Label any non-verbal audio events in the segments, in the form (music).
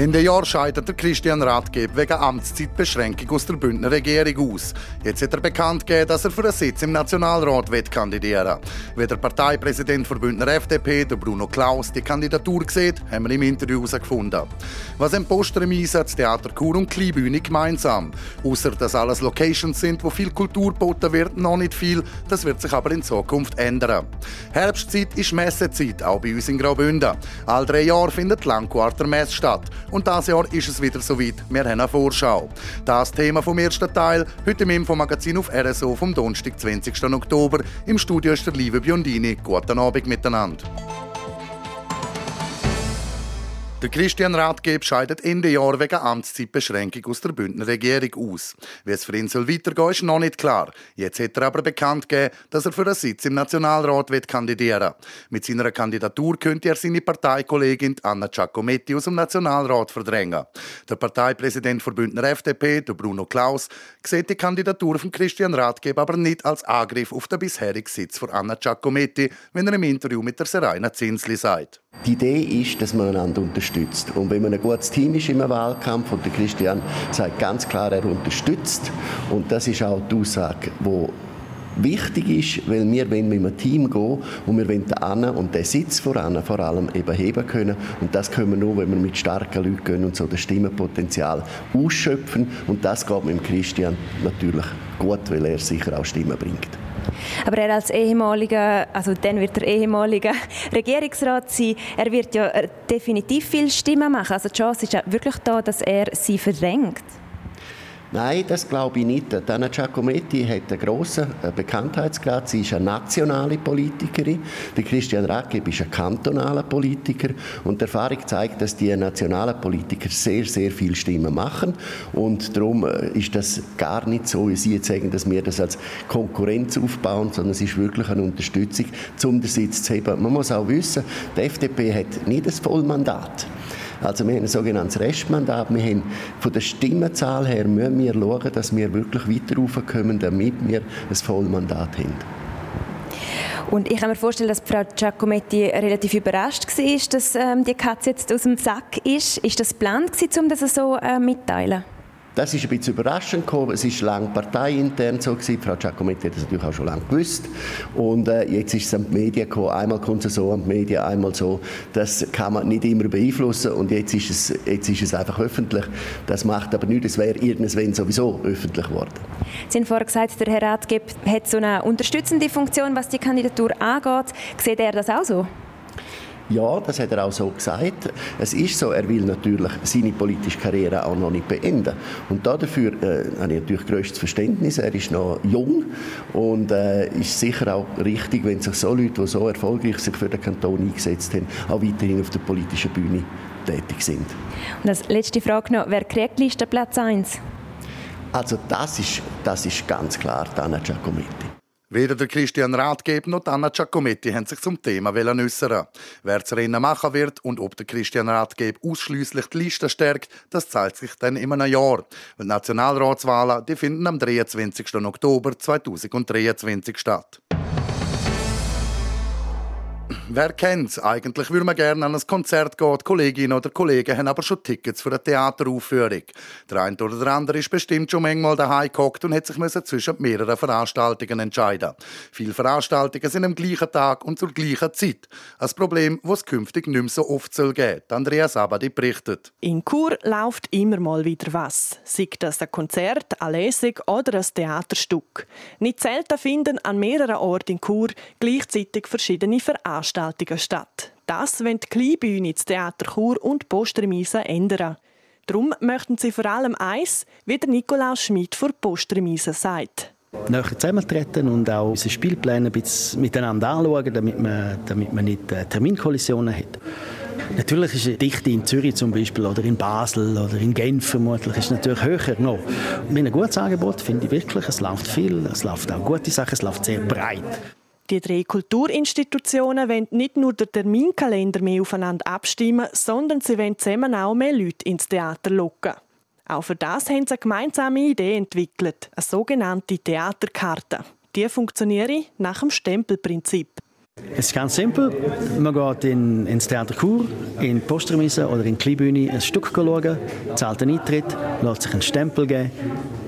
Ende Jahr scheidet der Christian Rathgeb wegen Amtszeitbeschränkung aus der Bündner Regierung aus. Jetzt hat er bekannt gegeben, dass er für einen Sitz im Nationalrat wird kandidieren Wie der Parteipräsident der Bündner FDP, der Bruno Klaus, die Kandidatur sieht, haben wir im Interview herausgefunden. Was ein Poster im Einsatz Theater Kur und Kleinbühne gemeinsam. Außer dass alles Locations sind, wo viel Kultur geboten wird, noch nicht viel. Das wird sich aber in Zukunft ändern. Herbstzeit ist Messezeit, auch bei uns in Graubünden. All drei Jahre findet Langquarter Messe statt. Und dieses Jahr ist es wieder soweit. Wir haben eine Vorschau. Das Thema vom ersten Teil, heute im Infomagazin auf RSO vom Donnerstag, 20. Oktober. Im Studio ist der liebe Biondini. Guten Abend miteinander. Der Christian Rathgeb scheidet Ende Jahr wegen Amtszeitbeschränkung aus der Bündner Regierung aus. Wie es für ihn soll weitergehen, ist noch nicht klar. Jetzt hat er aber bekannt gegeben, dass er für einen Sitz im Nationalrat wird kandidieren Mit seiner Kandidatur könnte er seine Parteikollegin Anna Giacometti aus dem Nationalrat verdrängen. Der Parteipräsident der Bündner FDP, der Bruno Klaus, sieht die Kandidatur von Christian Rathgeb aber nicht als Angriff auf den bisherigen Sitz von Anna Giacometti, wenn er im Interview mit der Serena Zinsli sagt. Die Idee ist, dass man einander unterstützt. Und wenn man ein gutes Team ist im Wahlkampf, und der Christian sagt ganz klar, er unterstützt, und das ist auch die Aussage, die wichtig ist, weil wir wollen mit einem Team gehen und wir wollen den und den Sitz voran vor allem eben heben können. Und das können wir nur, wenn wir mit starken Leuten gehen und so das Stimmenpotenzial ausschöpfen. Und das geht mit dem Christian natürlich gut, weil er sicher auch Stimmen bringt. Aber er als ehemaliger, also dann wird er ehemaliger (laughs) Regierungsrat sein, er wird ja äh, definitiv viel Stimmen machen. Also die Chance ist ja wirklich da, dass er sie verdrängt. Nein, das glaube ich nicht. Dana Giacometti hat einen grossen äh, Bekanntheitsgrad. Sie ist eine nationale Politikerin. Der Christian Rackeb ist ein kantonaler Politiker. Und die Erfahrung zeigt, dass die nationalen Politiker sehr, sehr viel Stimmen machen. Und darum äh, ist das gar nicht so, wie Sie jetzt sagen, dass wir das als Konkurrenz aufbauen, sondern es ist wirklich eine Unterstützung, um den Sitz zu heben. Man muss auch wissen, die FDP hat nicht das Vollmandat. Also wir haben ein sogenanntes Restmandat. Wir haben von der Stimmenzahl her müssen wir schauen, dass wir wirklich weiter raufkommen, damit wir ein Vollmandat haben. Und ich kann mir vorstellen, dass Frau Giacometti relativ überrascht war, dass ähm, die Katze jetzt aus dem Sack ist. Ist das geplant, um das so äh, mitteilen? Das ist ein bisschen überraschend gekommen. Es ist lange parteiintern so gewesen. Frau Giacometti hat das natürlich auch schon lange gewusst. Und äh, jetzt ist es an die Medien gekommen. Einmal kommt es so an die Medien, einmal so. Das kann man nicht immer beeinflussen. Und jetzt ist es, jetzt ist es einfach öffentlich. Das macht aber nichts. Es wäre irgendwann sowieso öffentlich geworden. Sie haben vorher gesagt, der Herr Ratgeb hat so eine unterstützende Funktion, was die Kandidatur angeht. Sieht er das auch so? Ja, das hat er auch so gesagt. Es ist so, er will natürlich seine politische Karriere auch noch nicht beenden. Und dafür äh, habe ich natürlich größtes Verständnis. Er ist noch jung und äh, ist sicher auch richtig, wenn sich so Leute, die so erfolgreich sich für den Kanton eingesetzt haben, auch weiterhin auf der politischen Bühne tätig sind. Und als letzte Frage noch, wer kriegt Liste Platz 1? Also das ist, das ist ganz klar Dana Giacometti. Weder der Christian Rathgeb noch Anna Giacometti haben sich zum Thema äußern. Wer das Rennen machen wird und ob der Christian Rathgeb ausschließlich die Liste stärkt, das zeigt sich dann in einem Jahr. Die Nationalratswahlen die finden am 23. Oktober 2023 statt. Wer kennt's? Eigentlich würde man gerne an ein Konzert gehen. Die Kolleginnen oder Kollegen haben aber schon Tickets für eine Theateraufführung. Der eine oder der andere ist bestimmt schon manchmal daheim gehockt und hat sich zwischen mehreren Veranstaltungen entscheiden. Viele Veranstaltungen sind am gleichen Tag und zur gleichen Zeit. Ein Problem, das es künftig nicht mehr so oft soll geben. Andrea Sabadi berichtet. In Chur läuft immer mal wieder was. Sei das ein Konzert, eine Lesung oder ein Theaterstück. Nicht selten finden an mehreren Orten in Chur gleichzeitig verschiedene Veranstaltungen Veranstaltungen statt. Das wollen die Kleinbühne, das Theater Chur und Postremise ändern. Darum möchten sie vor allem eins, wie der Nikolaus Schmid vor Postremise sagt. Näher zusammentreten und auch unsere Spielpläne ein bisschen miteinander anschauen, damit man, damit man nicht äh, Terminkollisionen hat. Natürlich ist die Dichte in Zürich zum Beispiel oder in Basel oder in Genf vermutlich ist natürlich höher noch. Mit einem gutes Angebot finde ich wirklich, es läuft viel, es läuft auch gute Sachen, es läuft sehr breit. Die drei Kulturinstitutionen wollen nicht nur den Terminkalender mehr aufeinander abstimmen, sondern sie wollen zusammen auch mehr Leute ins Theater locken. Auch für das haben sie eine gemeinsame Idee entwickelt, eine sogenannte Theaterkarte. Die funktioniert nach dem Stempelprinzip. Es ist ganz simpel. Man geht in, ins Theater Chur, in die Postremise oder in die Kleinbühne ein Stück schauen, zahlt einen Eintritt, lässt sich einen Stempel geben.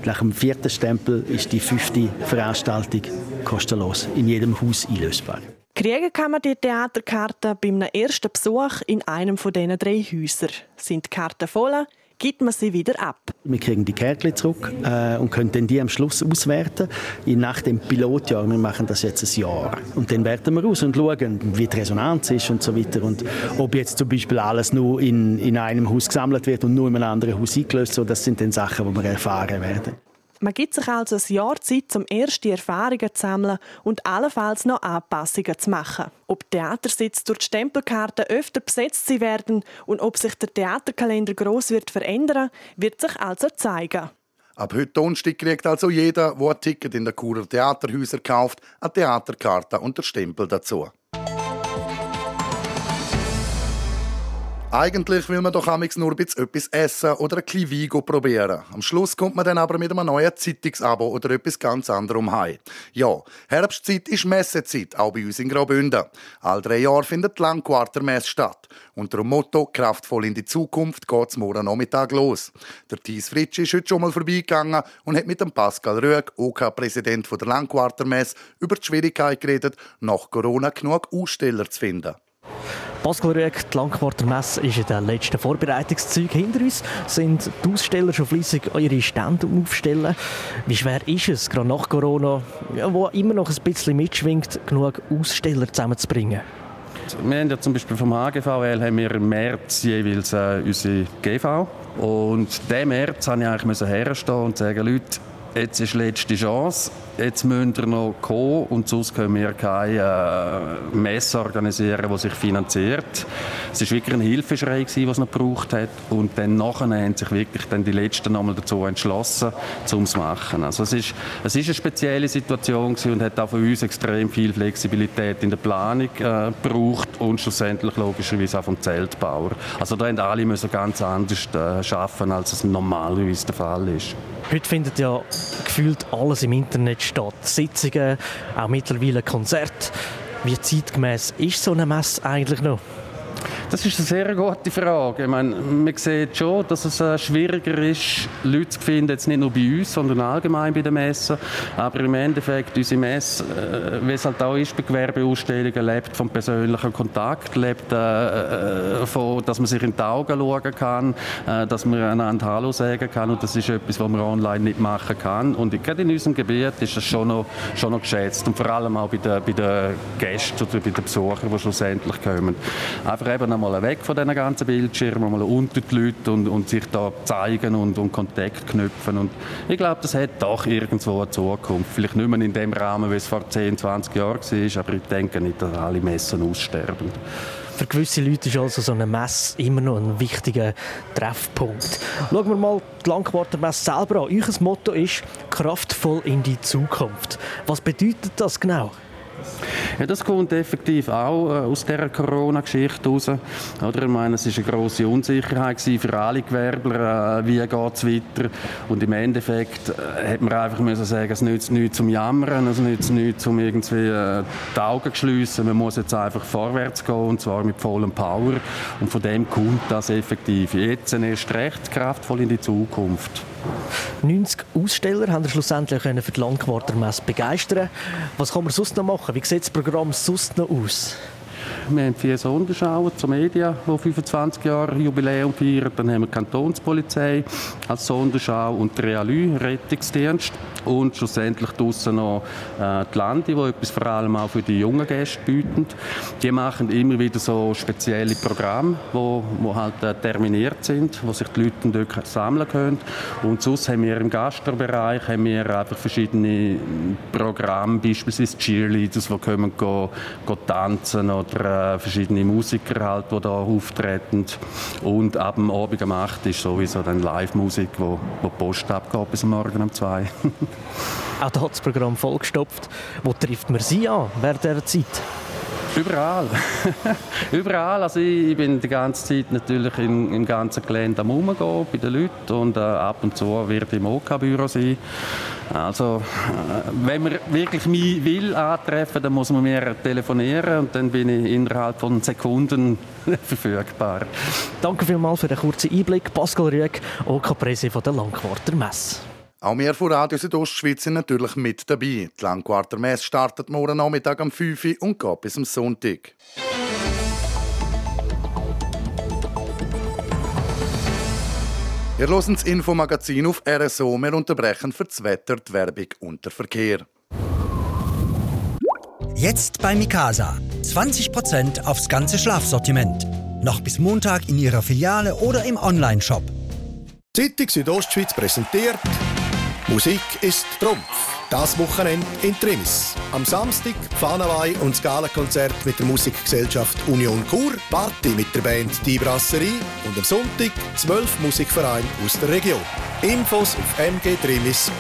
Nach dem vierten Stempel ist die fünfte Veranstaltung kostenlos in jedem Haus einlösbar. Kriegen kann man die Theaterkarte bei einem ersten Besuch in einem von diesen drei Häusern. Sind die Karten voll, gibt man sie wieder ab. Wir kriegen die Kärtchen zurück äh, und können dann die am Schluss auswerten. Nach dem Pilotjahr, wir machen das jetzt ein Jahr. Und dann werten wir aus und schauen, wie die Resonanz ist und so weiter. Und ob jetzt zum Beispiel alles nur in, in einem Haus gesammelt wird und nur in einem anderen Haus eingelöst wird, das sind dann Sachen, die wir erfahren werden. Man gibt sich also ein Jahr Zeit, um erste Erfahrungen zu sammeln und allenfalls noch Anpassungen zu machen. Ob Theatersitze durch die Stempelkarte öfter besetzt sein werden und ob sich der Theaterkalender gross wird verändern, wird sich also zeigen. Ab heute Donnerstag kriegt also jeder, der ein Ticket in der Churer Theaterhäuser kauft, eine Theaterkarte und der Stempel dazu. Eigentlich will man doch amix nur etwas essen oder ein bisschen Wein probieren. Am Schluss kommt man dann aber mit einem neuen Zeitungsabo oder etwas ganz anderem heim. Ja, Herbstzeit ist Messezeit, auch bei uns in Graubünden. All drei Jahre findet die Langquartermesse statt. Unter dem Motto «Kraftvoll in die Zukunft» geht's morgen Nachmittag los. Der Thies Fritsch ist heute schon mal vorbeigegangen und hat mit dem Pascal Röeg, OK-Präsident OK der Langquartermesse, über die Schwierigkeit geredet, nach Corona genug Aussteller zu finden. Pascal Rüegg, die Langquarter Messe ist in den letzten Vorbereitungszügen hinter uns. Sind die Aussteller schon fleissig ihre Stände aufstellen? Wie schwer ist es, gerade nach Corona, wo immer noch ein bisschen mitschwingt, genug Aussteller zusammenzubringen? Wir haben ja zum Beispiel vom HGVL haben wir im März jeweils äh, unsere GV. Und diesen März musste ich eigentlich herstehen und sagen, Leute, jetzt ist die letzte Chance jetzt müssen wir noch kommen und sonst können wir keine äh, Messe organisieren, die sich finanziert. Es war wirklich ein Hilfeschrei, den es noch gebraucht hat und dann nachher haben sich wirklich dann die Letzten nochmal dazu entschlossen, um es zu machen. Also es ist, es ist eine spezielle Situation und hat auch von uns extrem viel Flexibilität in der Planung äh, gebraucht und schlussendlich logischerweise auch vom Zeltbauer. Also da haben alle müssen ganz anders äh, arbeiten, als es normalerweise der Fall ist. Heute findet ja gefühlt alles im Internet statt. Sitzungen, auch mittlerweile Konzerte. Wie zeitgemäß ist so eine Messe eigentlich noch? Das ist eine sehr gute Frage. Ich meine, man sieht schon, dass es äh, schwieriger ist, Leute zu finden, jetzt nicht nur bei uns, sondern allgemein bei den Messen. Aber im Endeffekt, unsere Messe, äh, wie es halt auch ist bei Gewerbeausstellungen, lebt vom persönlichen Kontakt, lebt äh, davon, dass man sich in die Augen schauen kann, dass man einander Hallo sagen kann. Und das ist etwas, was man online nicht machen kann. Und gerade in unserem Gebiet ist das schon noch, schon noch geschätzt. Und vor allem auch bei den, bei den Gästen oder bei den Besuchern, die schlussendlich kommen. Einfach eben mal weg von diesen ganzen Bildschirmen, mal unter die Leute und, und sich da zeigen und, und Kontakt knüpfen. Und ich glaube, das hat doch irgendwo eine Zukunft. Vielleicht nicht mehr in dem Rahmen, wie es vor 10, 20 Jahren war, aber ich denke nicht, dass alle Messen aussterben. Für gewisse Leute ist also so eine Messe immer noch ein wichtiger Treffpunkt. Schauen wir mal die Langquarter Messe selber an. Euer Motto ist «Kraftvoll in die Zukunft». Was bedeutet das genau? Ja, das kommt effektiv auch äh, aus dieser Corona-Geschichte raus. Oder? Ich meine, es war eine grosse Unsicherheit für alle Gewerbler, äh, wie geht es weiter. Und im Endeffekt äh, hat man einfach müssen sagen, es nützt nichts zum Jammern, es nützt nichts zum irgendwie äh, die Augen zu schliessen. Man muss jetzt einfach vorwärts gehen, und zwar mit vollem Power. Und von dem kommt das effektiv jetzt erst recht kraftvoll in die Zukunft. 90 Aussteller haben schlussendlich für die Langquartermesse begeistern. Was kann man sonst noch machen? Wie sieht das Programm sonst noch aus? Wir haben vier Sonderschauen zur Media, die 25 Jahre Jubiläum feiern. Dann haben wir die Kantonspolizei als Sonderschau und die Realü, Rettungsdienst. Und schlussendlich draussen noch äh, die Lande, die etwas vor allem auch für die jungen Gäste bieten. Die machen immer wieder so spezielle Programme, wo, wo halt äh, terminiert sind, wo sich die Leute dort sammeln können. Und sonst haben wir im Gastrobereich haben wir einfach verschiedene Programme, beispielsweise Cheerleaders, die kommen go, go tanzen oder äh, verschiedene Musiker halt, die da auftreten. Und ab dem Abend um 8 ist sowieso dann Live-Musik, wo, wo die Post abgeht bis morgen um 2. (laughs) Auch da hat das Programm vollgestopft. Wo trifft man Sie an während dieser Zeit? Überall. (laughs) Überall. Also ich, ich, bin die ganze Zeit natürlich im, im ganzen Gelände am Umgehen bei den Leuten und äh, ab und zu wird im OK-Büro sein. Also äh, wenn man wirklich mich will antreffen, dann muss man mir telefonieren und dann bin ich innerhalb von Sekunden (laughs) verfügbar. Danke vielmals für den kurzen Einblick. Pascal Rüegg, OK-Präsi von der Langquarter Messe. Auch wir von Radio Südostschweiz sind natürlich mit dabei. Die Langquarter Messe startet morgen Nachmittag am 5 Uhr und geht bis am Sonntag. Wir hören das Infomagazin auf RSO. Wir unterbrechen für das Wetter, die Werbung und der Verkehr. Jetzt bei Mikasa. 20% aufs ganze Schlafsortiment. Noch bis Montag in Ihrer Filiale oder im Onlineshop. Zeitung Südostschweiz präsentiert Musik ist Trumpf. Das Wochenende in Trimis. Am Samstag Pfannenweih und das Galakonzert mit der Musikgesellschaft Union Chur, Party mit der Band Die Brasserie und am Sonntag zwölf Musikvereine aus der Region. Infos auf mgtrimis.ch.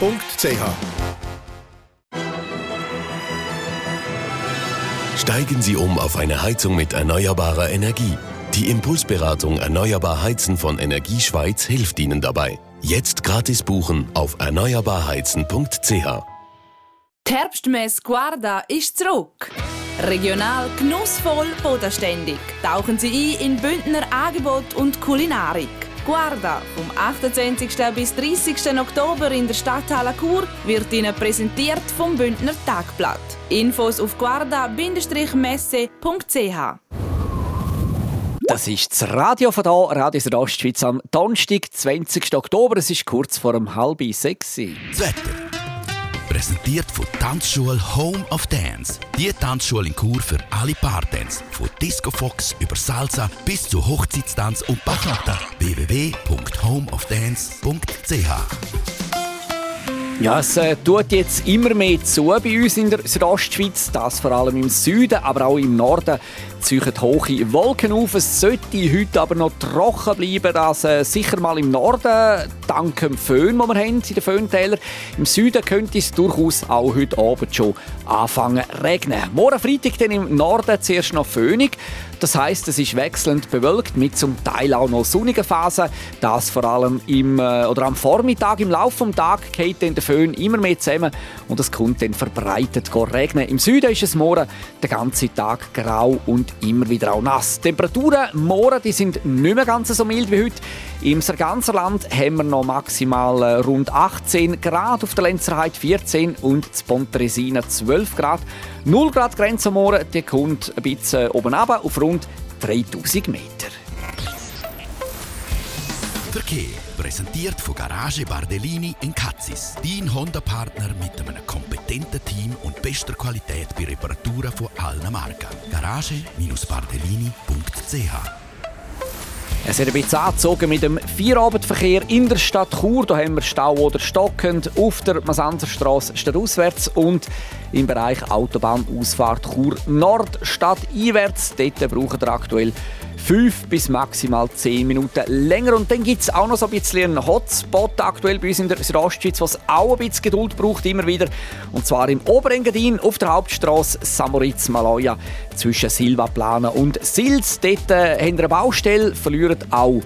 Steigen Sie um auf eine Heizung mit erneuerbarer Energie. Die Impulsberatung Erneuerbar Heizen von Energieschweiz hilft Ihnen dabei. Jetzt gratis buchen auf erneuerbarheizen.ch. Die Herbstmesse Guarda ist zurück. Regional, genussvoll, bodenständig. Tauchen Sie ein in Bündner Angebot und Kulinarik. Guarda vom 28. bis 30. Oktober in der Stadthalle Chur wird Ihnen präsentiert vom Bündner Tagblatt. Infos auf guarda-messe.ch das ist das Radio von hier, Radio Südostschweiz am Donnerstag, 20. Oktober. Es ist kurz vor um halb sechs. Das Wetter. Präsentiert von Tanzschule Home of Dance. Die Tanzschule in Kur für alle Partens. Von Disco Fox über Salsa bis zu Hochzeitstanz und Bachata. www.homeofdance.ch ja, es äh, tut jetzt immer mehr zu bei uns in der Südostschweiz, das vor allem im Süden, aber auch im Norden ziehen hohe Wolken auf. Es sollte heute aber noch trocken bleiben, das äh, sicher mal im Norden, dank dem Föhn, den wir haben in den Föhntälern. Im Süden könnte es durchaus auch heute Abend schon anfangen zu regnen. Morgen Freitag dann im Norden zuerst noch föhnig. Das heißt, es ist wechselnd bewölkt mit zum Teil auch noch sonnigen Phasen. Das vor allem im, äh, oder am Vormittag, im Laufe des Tages geht dann der Föhn immer mehr zusammen und es kommt dann verbreitet regnen. Im Süden ist es morgen den ganzen Tag grau und immer wieder auch nass. Die Temperaturen morgen die sind nicht mehr ganz so mild wie heute. Im ganzen Land haben wir noch maximal äh, rund 18 Grad, auf der Lenzerheide 14 und in Pontresina 12 Grad. 0 Grad Grenze Morgen, die kommt ein bisschen oben runter auf rund 3000 Meter. Verkehr präsentiert von Garage Bardellini in Katzis. Dein Honda-Partner mit einem kompetenten Team und bester Qualität bei Reparaturen von allen Marken. Garage-Bardellini.ch es hat ein bisschen angezogen mit dem Feierabendverkehr in der Stadt Chur. Da haben wir Stau oder stockend auf der Masanzerstraße stadtauswärts und im Bereich Autobahnausfahrt Chur Nord stadteinwärts. Dort brauchen wir aktuell fünf bis maximal zehn Minuten länger. Und dann gibt es auch noch so ein bisschen einen Hotspot aktuell bei uns in der Südostschweiz, was auch ein bisschen Geduld braucht, immer wieder. Und zwar im Oberengadin auf der Hauptstraße Samoritz Maloja zwischen Silvaplana und Sils. Dort äh, haben wir eine Baustelle, verlieren auch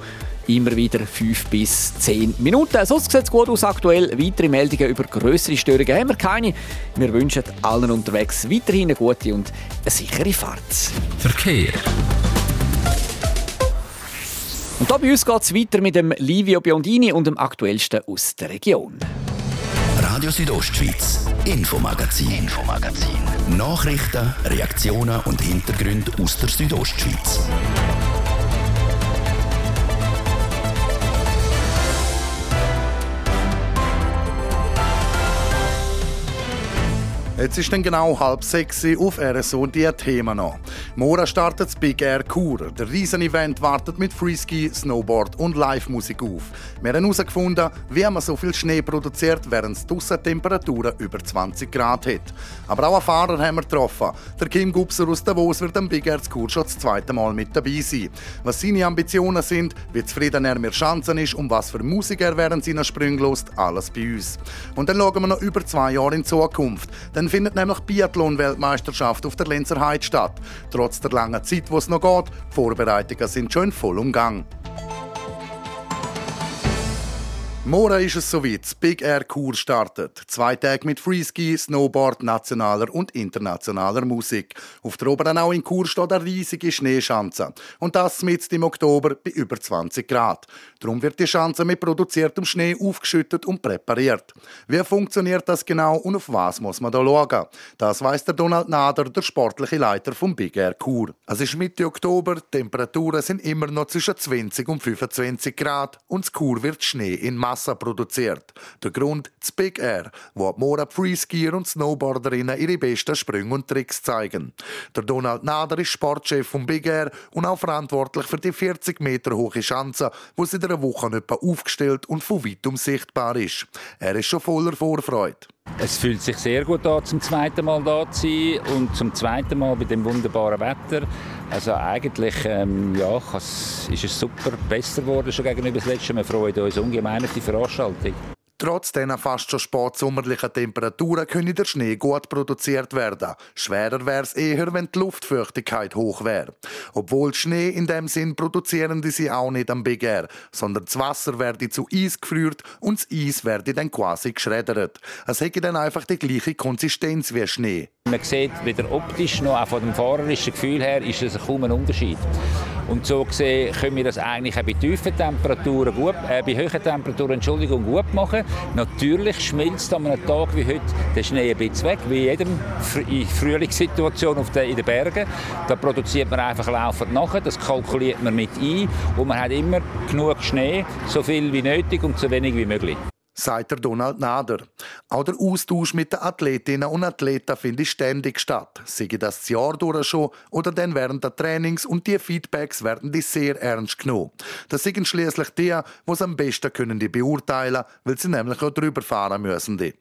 immer wieder 5 bis 10 Minuten. Sonst sieht es gut aus aktuell. Weitere Meldungen über größere Störungen haben wir keine. Wir wünschen allen unterwegs weiterhin eine gute und eine sichere Fahrt. Verkehr. Und da bei uns geht es weiter mit dem Livio Biondini und dem Aktuellsten aus der Region. Radio Südostschweiz, Infomagazin, Infomagazin. Nachrichten, Reaktionen und Hintergründe aus der Südostschweiz. Jetzt ist dann genau halb sechs auf RSO die Themen noch. Morgen startet das Big Air Kur. Der Riesen-Event wartet mit Freeski, Snowboard und Live-Musik auf. Wir haben herausgefunden, wie man so viel Schnee produziert, während es draussen Temperaturen über 20 Grad hat. Aber auch einen Fahrer haben wir getroffen. Der Kim Gubser aus Davos wird am Big Air Kur schon das zweite Mal mit dabei sein. Was seine Ambitionen sind, wie zufrieden er mit Chancen ist und was für Musik er während seiner Sprünge lost, alles bei uns. Und dann schauen wir noch über zwei Jahre in Zukunft. Dann dann findet nämlich Biathlon-Weltmeisterschaft auf der Lenzer Heide statt. Trotz der langen Zeit, wo es noch geht, die Vorbereitungen sind schon in vollem Gang. Morgen ist es soweit. Das Big Air Kur startet. Zwei Tage mit Freeski, Snowboard, nationaler und internationaler Musik. Auf der Oberenau in Kur steht eine riesige Schneeschanze. Und das mitten im Oktober bei über 20 Grad. Darum wird die Schanze mit produziertem Schnee aufgeschüttet und präpariert. Wie funktioniert das genau und auf was muss man da schauen? Das weiss der Donald Nader, der sportliche Leiter vom Big Air Kur. Es ist Mitte Oktober, Temperaturen sind immer noch zwischen 20 und 25 Grad und das Kur wird Schnee in Masse Masse produziert. Der Grund das Big Air, wo ab morgen Freeskier und Snowboarderinnen ihre besten Sprünge und Tricks zeigen. Der Donald Nader ist Sportchef vom Big Air und auch verantwortlich für die 40 Meter hohe Schanze, wo sie in einer Woche etwa aufgestellt und von weitem sichtbar ist. Er ist schon voller Vorfreude. Es fühlt sich sehr gut an, zum zweiten Mal da zu sein und zum zweiten Mal bei dem wunderbaren Wetter. Also eigentlich ähm, ja, ist es super besser geworden schon gegenüber das letzte Mal. Wir freuen uns ungemein auf die Veranstaltung. Trotz dieser fast schon spätsommerlichen Temperaturen könne der Schnee gut produziert werden. Schwerer wäre es eher, wenn die Luftfeuchtigkeit hoch wäre. Obwohl Schnee in dem Sinn produzieren die sie auch nicht am Big Air, sondern das Wasser werde zu Eis gefriert und das Eis werde dann quasi geschreddert. Es hätte dann einfach die gleiche Konsistenz wie Schnee. Man sieht weder optisch noch auch von dem fahrerischen Gefühl her ist es kaum ein Unterschied. Und so gesehen können wir das eigentlich auch bei tiefen Temperaturen gut, äh, bei hohen Temperaturen Entschuldigung, gut machen. Natürlich schmilzt an einem Tag wie heute der Schnee ein bisschen weg, wie in jedem in Frühlingssituation auf den, in den Bergen. Da produziert man einfach laufend nachher, das kalkuliert man mit ein und man hat immer genug Schnee, so viel wie nötig und so wenig wie möglich sagt der Donald Nader. Auch der Austausch mit den Athletinnen und Athleten findet ständig statt. Sei das das Jahr durch schon oder dann während der Trainings und die Feedbacks werden die sehr ernst genommen. Das sind schließlich die, die es am besten können die beurteilen, weil sie nämlich auch drüber fahren müssen. Die.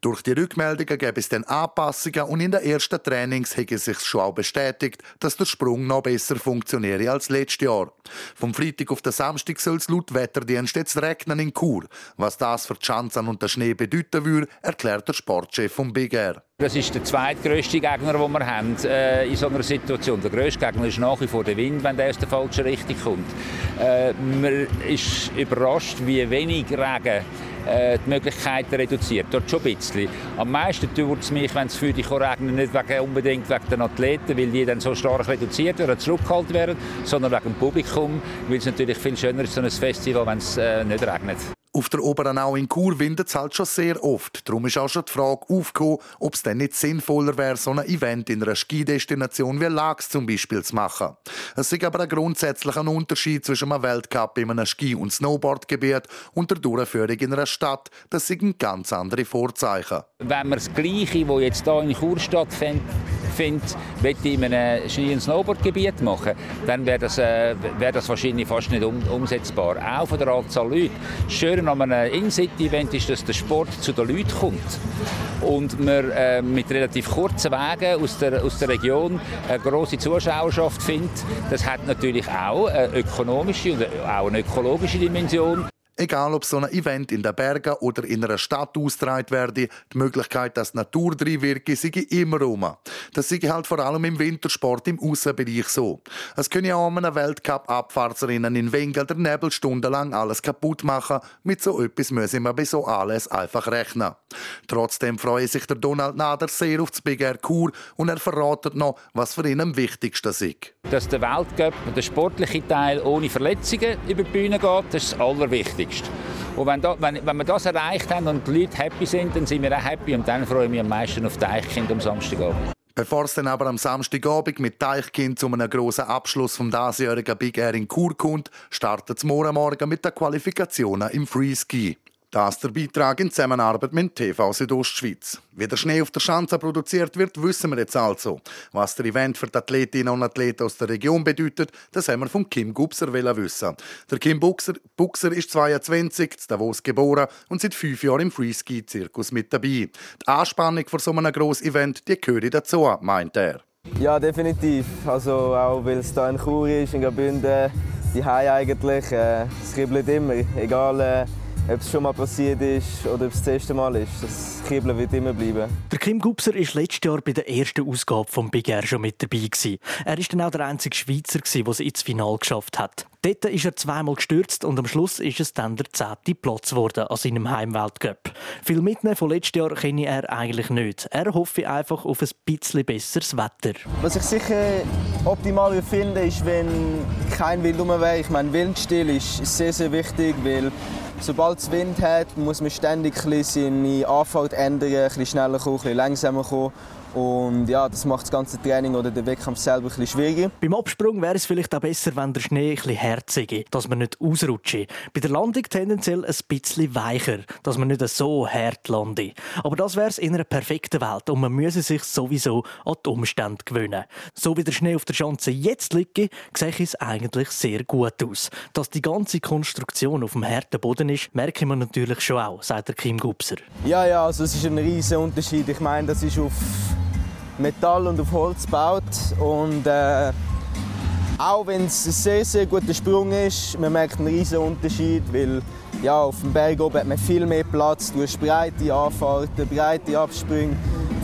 Durch die Rückmeldungen gäbe es dann Anpassungen und in den ersten Trainings hätte es sich schon auch bestätigt, dass der Sprung noch besser funktioniere als letztes Jahr. Vom Freitag auf den Samstag soll es laut Wetterdienst jetzt regnen in Chur. Was das für die Schanzen und den Schnee bedeuten würde, erklärt der Sportchef vom Big Air. Das ist der zweitgrößte Gegner, den wir haben äh, in so einer Situation. Der grösste Gegner ist nach wie vor der Wind, wenn der aus der falschen Richtung kommt. Äh, man ist überrascht, wie wenig Regen äh, die Möglichkeiten reduziert. Dort schon ein bisschen. Am meisten tut es mich, wenn es für dich regnet, nicht wegen, unbedingt wegen den Athleten, weil die dann so stark reduziert werden, zurückgehalten werden, sondern wegen dem Publikum, weil es natürlich viel schöner ist, so ein Festival, wenn es äh, nicht regnet. Auf der Oberenau in Chur windet es halt schon sehr oft. Darum ist auch schon die Frage aufgekommen, ob es denn nicht sinnvoller wäre, so ein Event in einer Skidestination wie Lax zum Beispiel zu machen. Es ist aber ein grundsätzlicher Unterschied zwischen einem Weltcup in einem Ski- und Snowboardgebiet und der Durchführung in einer Stadt. Das sind ganz andere Vorzeichen. Wenn man das Gleiche, das jetzt hier in Chur stattfindet, findet, in einem Ski- und Snowboardgebiet machen, dann wäre das, äh, wär das wahrscheinlich fast nicht um, umsetzbar. Auch von der Anzahl Leute. Schön an einem In-City-Event ist, dass der Sport zu den Leuten kommt und man äh, mit relativ kurzen Wegen aus der, aus der Region eine grosse Zuschauerschaft findet. Das hat natürlich auch eine ökonomische und auch eine ökologische Dimension. Egal ob so ein Event in den Bergen oder in einer Stadt ausgetragen werde, die Möglichkeit, dass die Natur drin wirke, sei immer rum. Das sei halt vor allem im Wintersport im Aussenbereich so. Es können ja auch einem Weltcup-Abfahrtsrennen in Wengel der Nebel stundenlang alles kaputt machen. Mit so etwas müssen wir bei so alles einfach rechnen. Trotzdem freue sich der Donald Nader sehr auf das Big Air Kur und er verratet noch, was für ihn am wichtigsten ist. Dass der Weltcup, der sportliche Teil, ohne Verletzungen über die Bühne geht, das ist das Allerwichtigste wichtigste. Und wenn, da, wenn, wenn wir das erreicht haben und die Leute happy sind, dann sind wir auch happy und dann freue ich mich am meisten auf Deichkind am Samstagabend. Bevor es dann aber am Samstagabend mit Deichkind zu einem grossen Abschluss vom diesjährigen Big Air in Chur kommt, startet es morgen Morgen mit den Qualifikationen im Freeski. Das der Beitrag in Zusammenarbeit mit TV Südostschweiz. Wie der Schnee auf der Schanze produziert wird, wissen wir jetzt also. Was der Event für die Athletinnen und Athleten aus der Region bedeutet, das haben wir von Kim Gubser wissen. Der Kim Buxer, Buxer ist 22, in Davos geboren und seit fünf Jahren im Freeski-Zirkus mit dabei. Die Anspannung für so einem grossen Event, die gehört dazu, meint er. Ja, definitiv. Also auch weil es hier in Chur ist, in Graubünden, die eigentlich. Äh, es kribbelt immer, egal äh, ob es schon mal passiert ist oder ob es das erste Mal ist. Das Kribbeln wird immer bleiben. Der Kim Gubser war letztes Jahr bei der ersten Ausgabe vom Big Air schon mit dabei. Gewesen. Er war dann auch der einzige Schweizer, der es ins Finale geschafft hat. Dort ist er zweimal gestürzt und am Schluss ist es dann der zehnte Platz geworden an seinem Heimweltcup. Viel mitnehmen von letztes Jahr kenne er eigentlich nicht. Er hoffe einfach auf ein bisschen besseres Wetter. Was ich sicher optimal finde, ist, wenn kein Wind wäre. Ich meine, Windstill ist sehr, sehr wichtig, weil Sobald es Wind hat, muss man ständig seine Anfahrt ändern, ein bisschen schneller kommen, ein bisschen langsamer kommen. Und ja, das macht das ganze Training oder den Wettkampf selber ein bisschen schwieriger. Beim Absprung wäre es vielleicht auch besser, wenn der Schnee ein bisschen herzige, dass man nicht ausrutsche. Bei der Landung tendenziell ein bisschen weicher, dass man nicht so hart lande. Aber das wäre es in einer perfekten Welt und man müsse sich sowieso an die Umstände gewöhnen. So wie der Schnee auf der Schanze jetzt liegt, sehe es eigentlich sehr gut aus. Dass die ganze Konstruktion auf dem harten Boden ist, merke man natürlich schon auch, sagt der Kim Gubser. Ja, ja, also es ist ein riesiger Unterschied. Ich meine, das ist auf Metall und auf Holz gebaut. Und äh, auch wenn es ein sehr, sehr guter Sprung ist, man merkt einen riesen Unterschied, weil ja, auf dem Berg oben hat man viel mehr Platz, du hast breite Anfahrten, breite Absprünge,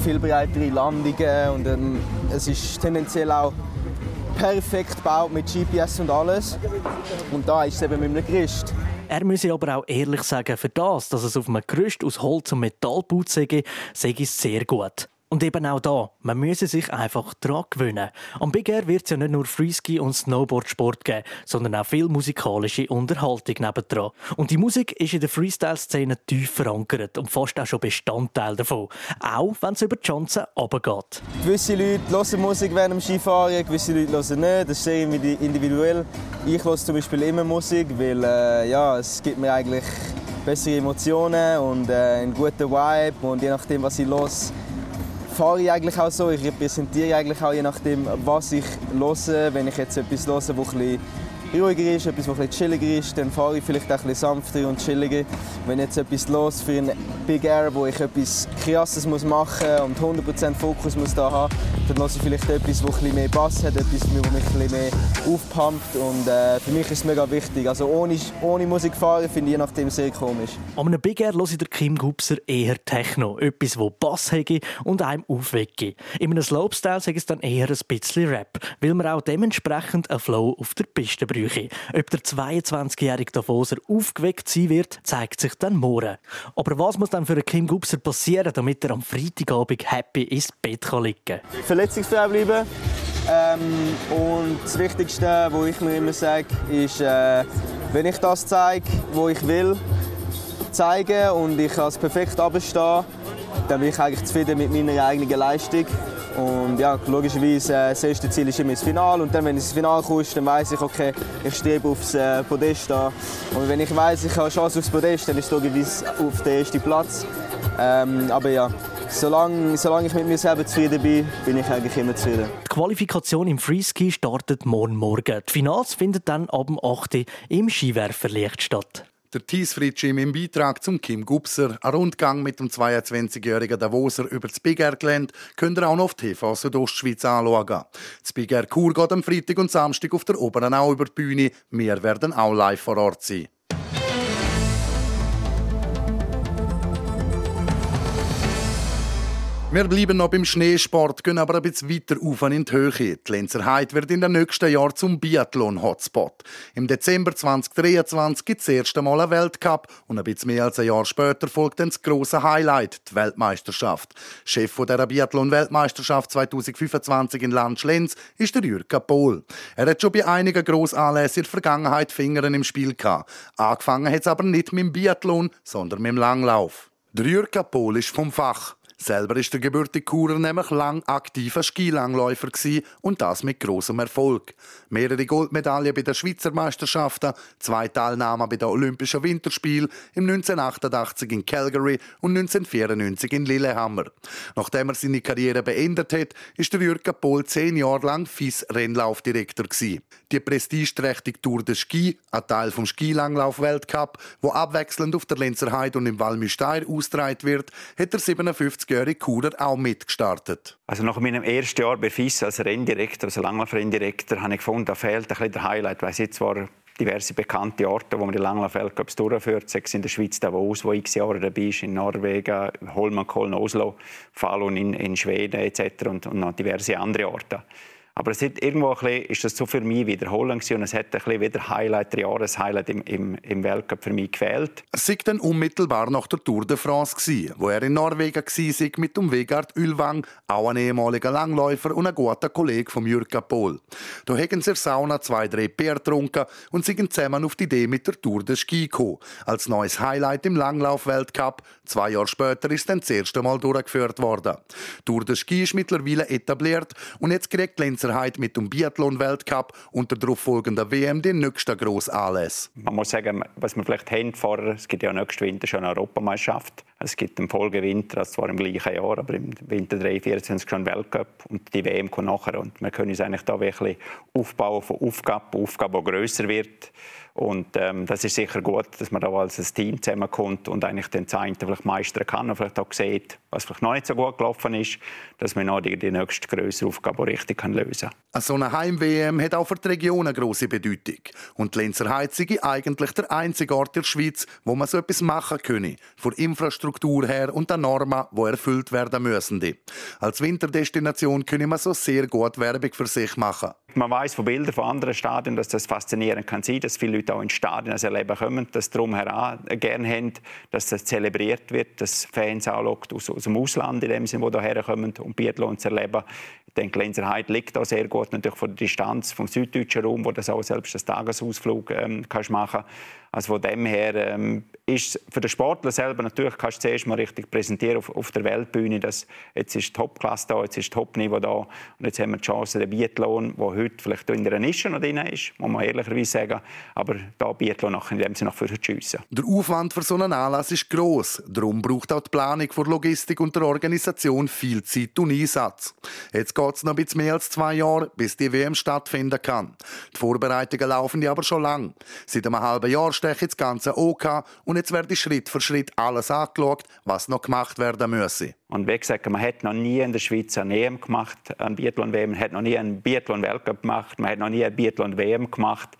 viel breitere Landungen und ähm, es ist tendenziell auch perfekt gebaut mit GPS und alles. Und da ist es eben mit einem Gerüst. Er müsse aber auch ehrlich sagen, für das, dass es auf einem Gerüst aus Holz und Metall gebaut sei, sei es sehr gut. Und eben auch da, man müsse sich einfach daran gewöhnen. Am Big Air wird es ja nicht nur Freeski und Snowboardsport geben, sondern auch viel musikalische Unterhaltung nebendran. Und die Musik ist in der Freestyle-Szene tief verankert und fast auch schon Bestandteil davon. Auch wenn es über die Chancen runtergeht. Gewisse Leute hören Musik während dem Skifahren, gewisse Leute hören nicht. Das ist sehr individuell. Ich höre zum Beispiel immer Musik, weil äh, ja, es gibt mir eigentlich bessere Emotionen und äh, einen guten Vibe. Und je nachdem, was ich höre, fahre ich eigentlich auch so. Ich repräsentiere eigentlich auch je nachdem, was ich höre. Wenn ich jetzt etwas höre, das ein bisschen ruhiger ist, etwas, das etwas chilliger ist, dann fahre ich vielleicht auch etwas sanfter und chilliger. Wenn jetzt etwas los für ein Big Air, wo ich etwas Krasses muss machen und 100% Fokus muss da haben, dann höre ich vielleicht etwas, das etwas mehr Bass hat, etwas, das mich etwas mehr aufpumpt und äh, für mich ist es mega wichtig. Also ohne, ohne Musik fahren finde ich je nachdem sehr komisch. An einem Big Air höre ich der Kim Gubser eher Techno, etwas, das Bass hat und einem aufweckt. In einem Slopestyle sage es dann eher ein bisschen Rap, weil man auch dementsprechend einen Flow auf der Piste braucht. Küche. Ob der 22-jährige Davoser aufgeweckt sein wird, zeigt sich dann morgen. Aber was muss dann für Kim Gubser passieren, damit er am Freitagabend happy ins Bett liegen kann? Verletzungsfrei bleiben. Ähm, und das Wichtigste, was ich mir immer sage, ist, äh, wenn ich das zeige, was ich will, zeigen und ich als perfekt abstehen, dann bin ich eigentlich zufrieden mit meiner eigenen Leistung. Und ja, logischerweise, äh, das erste Ziel ist immer das Finale. Und dann, wenn es ins Finale kommt, dann weiß ich, okay, ich strebe aufs äh, Podest an. Und wenn ich weiß, ich habe Chance aufs Podest, dann ist es logischerweise auf den ersten Platz. Ähm, aber ja, solange, solange ich mit mir selber zufrieden bin, bin ich eigentlich immer zufrieden. Die Qualifikation im Freeski startet morgen Morgen. Die Finals findet dann ab 8 Uhr im Skiwerferlicht statt. Der Thies Fritschi im Beitrag zum Kim Gubser. Ein Rundgang mit dem 22-jährigen Davoser über das Big Air Gelände könnt ihr auch noch auf TV Südostschweiz anschauen. Das Big Air Kur geht am Freitag und Samstag auf der Oberen auch über die Bühne. Wir werden auch live vor Ort sein. Wir bleiben noch beim Schneesport, gehen aber ein bisschen weiter auf in die Höhe. Die Lenzer Heide wird in den nächsten Jahren zum Biathlon-Hotspot. Im Dezember 2023 gibt es das erste Mal einen Weltcup und ein bisschen mehr als ein Jahr später folgt dann das grosse Highlight, die Weltmeisterschaft. Chef von der Biathlon-Weltmeisterschaft 2025 in Landschlenz ist der Jürgen Pohl. Er hat schon bei einigen Grossanlässen in der Vergangenheit Finger im Spiel gehabt. Angefangen hat es aber nicht mit dem Biathlon, sondern mit dem Langlauf. Der Jürgen Pohl ist vom Fach. Selber ist der gebürtige Churer nämlich lang aktiver Skilangläufer und das mit großem Erfolg. Mehrere Goldmedaillen bei den Schweizer Meisterschaften, zwei Teilnahmen bei den Olympischen Winterspielen im 1988 in Calgary und 1994 in Lillehammer. Nachdem er seine Karriere beendet hat, ist der Jürgen Pohl zehn Jahre lang FIS-Rennlaufdirektor Die prestigeträchtige Tour de Ski, ein Teil vom Skilanglauf-Weltcup, wo abwechselnd auf der Lenzer Heide und im Walmüsteir ausgetragen wird, hat der 57-jährige Churer auch mitgestartet. Also nach meinem ersten Jahr bei FIS als Renndirektor, als Langlauf-Renndirektor, habe ich gefunden, da fehlt ein bisschen der Highlight. Weil jetzt zwar diverse bekannte Orte, wo man die Langlauf-Weltcups durchführt, sei es in der Schweiz Davos, wo x Jahre dabei ist, in Norwegen, Holmenkollen, Oslo, Falun in, in Schweden etc. Und, und noch diverse andere Orte. Aber es hat irgendwo ein bisschen, ist das so für mich Wiederholung und es hat ein bisschen wieder Highlight, Jahreshighlight im, im, im Weltcup für mich gefehlt. Es war dann unmittelbar nach der Tour de France, gewesen, wo er in Norwegen war mit dem Vegard Ylvang, auch ein ehemaliger Langläufer und ein guter Kollege von Jürgen Pohl. Da haben sie in der Sauna zwei, drei Bier getrunken und sind zusammen auf die Idee mit der Tour de Ski gekommen. Als neues Highlight im Langlauf-Weltcup. Zwei Jahre später ist dann das erste Mal durchgeführt worden. Die Tour de Ski ist mittlerweile etabliert und jetzt kriegt Lenz Sicherheit mit dem Biathlon-Weltcup und der darauffolgenden WM den nächsten grossen Anlass. Man muss sagen, was wir vielleicht haben vorher, es gibt ja nächsten Winter schon eine Europameisterschaft. Es gibt im Folgewinter, also zwar im gleichen Jahr, aber im Winter 2024 schon Weltcup und die WM kommt nachher. Und wir können uns eigentlich da wirklich aufbauen von Aufgabe, Aufgabe, die grösser wird. Und ähm, das ist sicher gut, dass man da als ein Team zusammenkommt und eigentlich den Zeit vielleicht meistern kann und vielleicht auch sieht, was vielleicht noch nicht so gut gelaufen ist, dass man noch die, die nächste größere Aufgabe richtig kann lösen kann. So eine Heim-WM hat auch für die Region eine grosse Bedeutung. Und die Lenzer Heizung ist eigentlich der einzige Ort der Schweiz, wo man so etwas machen könne. Von Infrastruktur her und den Normen, die erfüllt werden müssen. Als Winterdestination können man so sehr gut Werbung für sich machen. Man weiß von Bildern von anderen Stadien, dass das faszinierend kann sein, dass viele Leute auch in Stadien das erleben kommen, dass drumheran gerne haben, dass das zelebriert wird, dass Fans auch aus, aus dem Ausland in dem Sinne, die hierher kommen, um Biathlon zu erleben. Ich denke, Lenzerheide liegt auch sehr gut natürlich von der Distanz vom süddeutschen Raum, wo das auch selbst als Tagesausflug ähm, kannst machen Also von dem her ähm, ist für den Sportler selber natürlich kannst du zuerst mal richtig präsentieren auf, auf der Weltbühne, dass jetzt ist Topklasse da, jetzt ist Topniveau da und jetzt haben wir die Chance, den Biathlon, der heute vielleicht in der Nische noch drin ist, muss man ehrlicherweise sagen, aber da Biathlon nach, in dem Sinne noch für zu schiessen. Der Aufwand für so einen Anlass ist gross. Darum braucht auch die Planung für Logistik und der Organisation viel Zeit und Einsatz. Jetzt geht es noch ein bisschen mehr als zwei Jahre, bis die WM stattfinden kann. Die Vorbereitungen laufen ja aber schon lang. Seit einem halben Jahr steche das Ganze OK und jetzt werde Schritt für Schritt alles angeschaut, was noch gemacht werden müsse. Und wie gesagt, man hat noch nie in der Schweiz eine EM gemacht, ein Biathlon-WM, man hat noch nie einen Biathlon-Weltcup gemacht, man hat noch nie eine Biathlon-WM gemacht.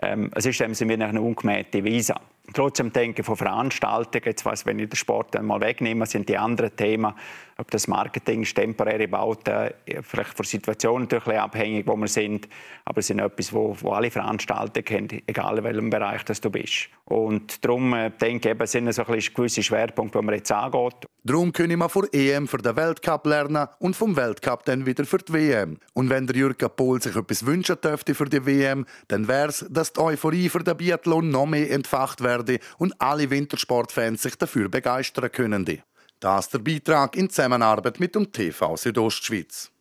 Ähm, es ist eben eine ungemähte Visa. Trotzdem denke ich von Veranstaltungen, jetzt was, wenn ich den Sport einmal wegnehme, sind die anderen Themen, ob das Marketing ist, temporäre Bauten, vielleicht von Situationen natürlich abhängig, wo wir sind, aber es sind etwas, wo, wo alle Veranstaltungen haben, egal in welchem Bereich das du bist. Und darum äh, denke ich, eben, sind so ein gewisse Schwerpunkte, die man jetzt angeht. Darum können wir vor EM für den Weltcup lernen und vom Weltcup dann wieder für die WM. Und wenn der Jürgen Pohl sich etwas wünschen dürfte für die WM, dann wäre es, dass die Euphorie für den Biathlon noch mehr entfacht werde und alle Wintersportfans sich dafür begeistern können. Das ist der Beitrag in Zusammenarbeit mit dem TV Südostschweiz.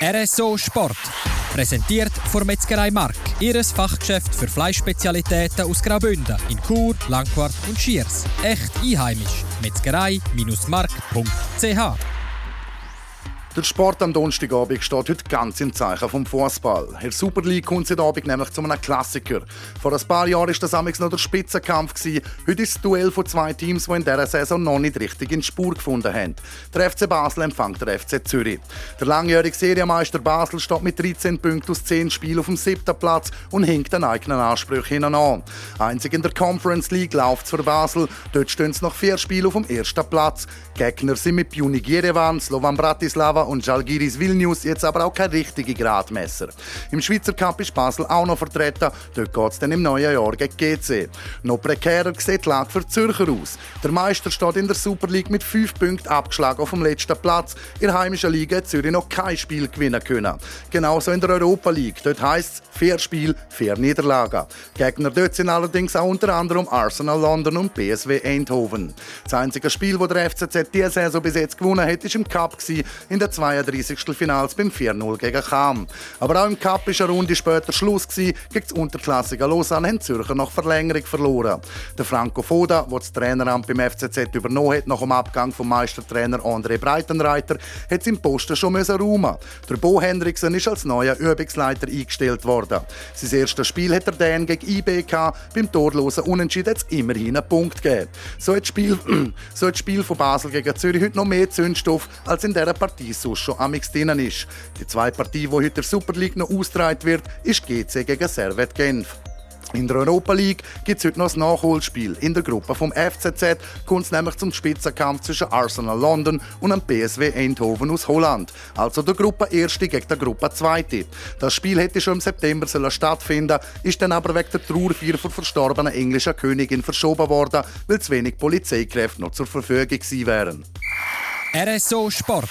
RSO Sport. Präsentiert von Metzgerei Mark. Ihres Fachgeschäft für Fleischspezialitäten aus Graubünden in Chur, Langquart und Schiers. Echt einheimisch. Metzgerei-mark.ch der Sport am Donnerstagabend steht heute ganz im Zeichen vom Fußball. In der Super League kommt es Abend nämlich zu einem Klassiker. Vor ein paar Jahren war das amigs noch der Spitzenkampf. Heute ist das Duell von zwei Teams, die in dieser Saison noch nicht richtig in Spur gefunden haben. Der FC Basel empfängt der FC Zürich. Der langjährige Serienmeister Basel steht mit 13 Punkten aus 10 Spielen auf dem siebten Platz und hinkt den eigenen Ansprüchen an. Einzig in der Conference League läuft es für Basel. Dort stehen sie nach vier Spielen auf dem ersten Platz. Gegner sind mit Punic Jerewan, Slovan Bratislava und Jalgiris Vilnius jetzt aber auch kein richtiges Gradmesser. Im Schweizer Cup ist Basel auch noch vertreten. Dort geht es dann im neuen Jahr gegen GC. Noch prekärer sieht die Lage für Zürcher aus. Der Meister steht in der Super League mit fünf Punkten abgeschlagen auf dem letzten Platz. In der heimischen Liga hat Zürich noch kein Spiel gewinnen können. Genauso in der Europa League. Dort heisst es vier Spiel, vier Niederlagen. Gegner dort sind allerdings auch unter anderem Arsenal London und BSW Eindhoven. Das einzige Spiel, das der FCZ diese Saison bis jetzt gewonnen hat, war im Cup in der 32. Finals beim 4-0 gegen Cham. Aber auch im Cup war eine Runde später Schluss gegen das unterklassige Lausanne haben Zürcher nach Verlängerung verloren. Der Franco Foda, der das Traineramt beim FCZ übernommen hat nach dem Abgang vom Meistertrainer André Breitenreiter, hat seinen Posten schon räumen Der Bo Henriksen ist als neuer Übungsleiter eingestellt worden. Sein erstes Spiel hat er dann gegen IBK beim torlosen Unentschieden jetzt immerhin einen Punkt gegeben. So hat Spiel, (clears throat) so hat das Spiel von Basel gegen Zürich heute noch mehr Zündstoff, als in dieser Partie sonst schon am drin ist. Die zweite Partie, die heute der Super League noch ausgetragen wird, ist GC gegen Servet Genf. In der Europa League gibt es heute noch ein Nachholspiel. In der Gruppe vom FCZ kommt es nämlich zum Spitzenkampf zwischen Arsenal London und dem PSW Eindhoven aus Holland. Also der Gruppe Erste gegen der Gruppe Zweite. Das Spiel hätte schon im September stattfinden ist dann aber wegen der Trauerfeier von verstorbenen englischen Königin verschoben worden, weil zu wenig Polizeikräfte noch zur Verfügung gewesen wären. RSO Sport.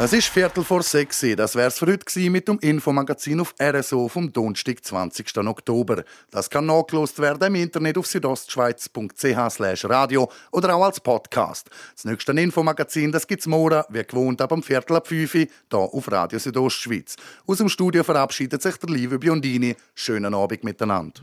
es ist Viertel vor sechs. Das wär's für heute mit dem Infomagazin auf RSO vom Donnerstag, 20. Oktober. Das kann nachgelost werden im Internet auf südostschweiz.ch radio oder auch als Podcast. Das nächste Infomagazin das gibt's morgen, wie gewohnt, ab dem Viertel ab fünf hier auf Radio Südostschweiz. Aus dem Studio verabschiedet sich der liebe Biondini. Schönen Abend miteinander.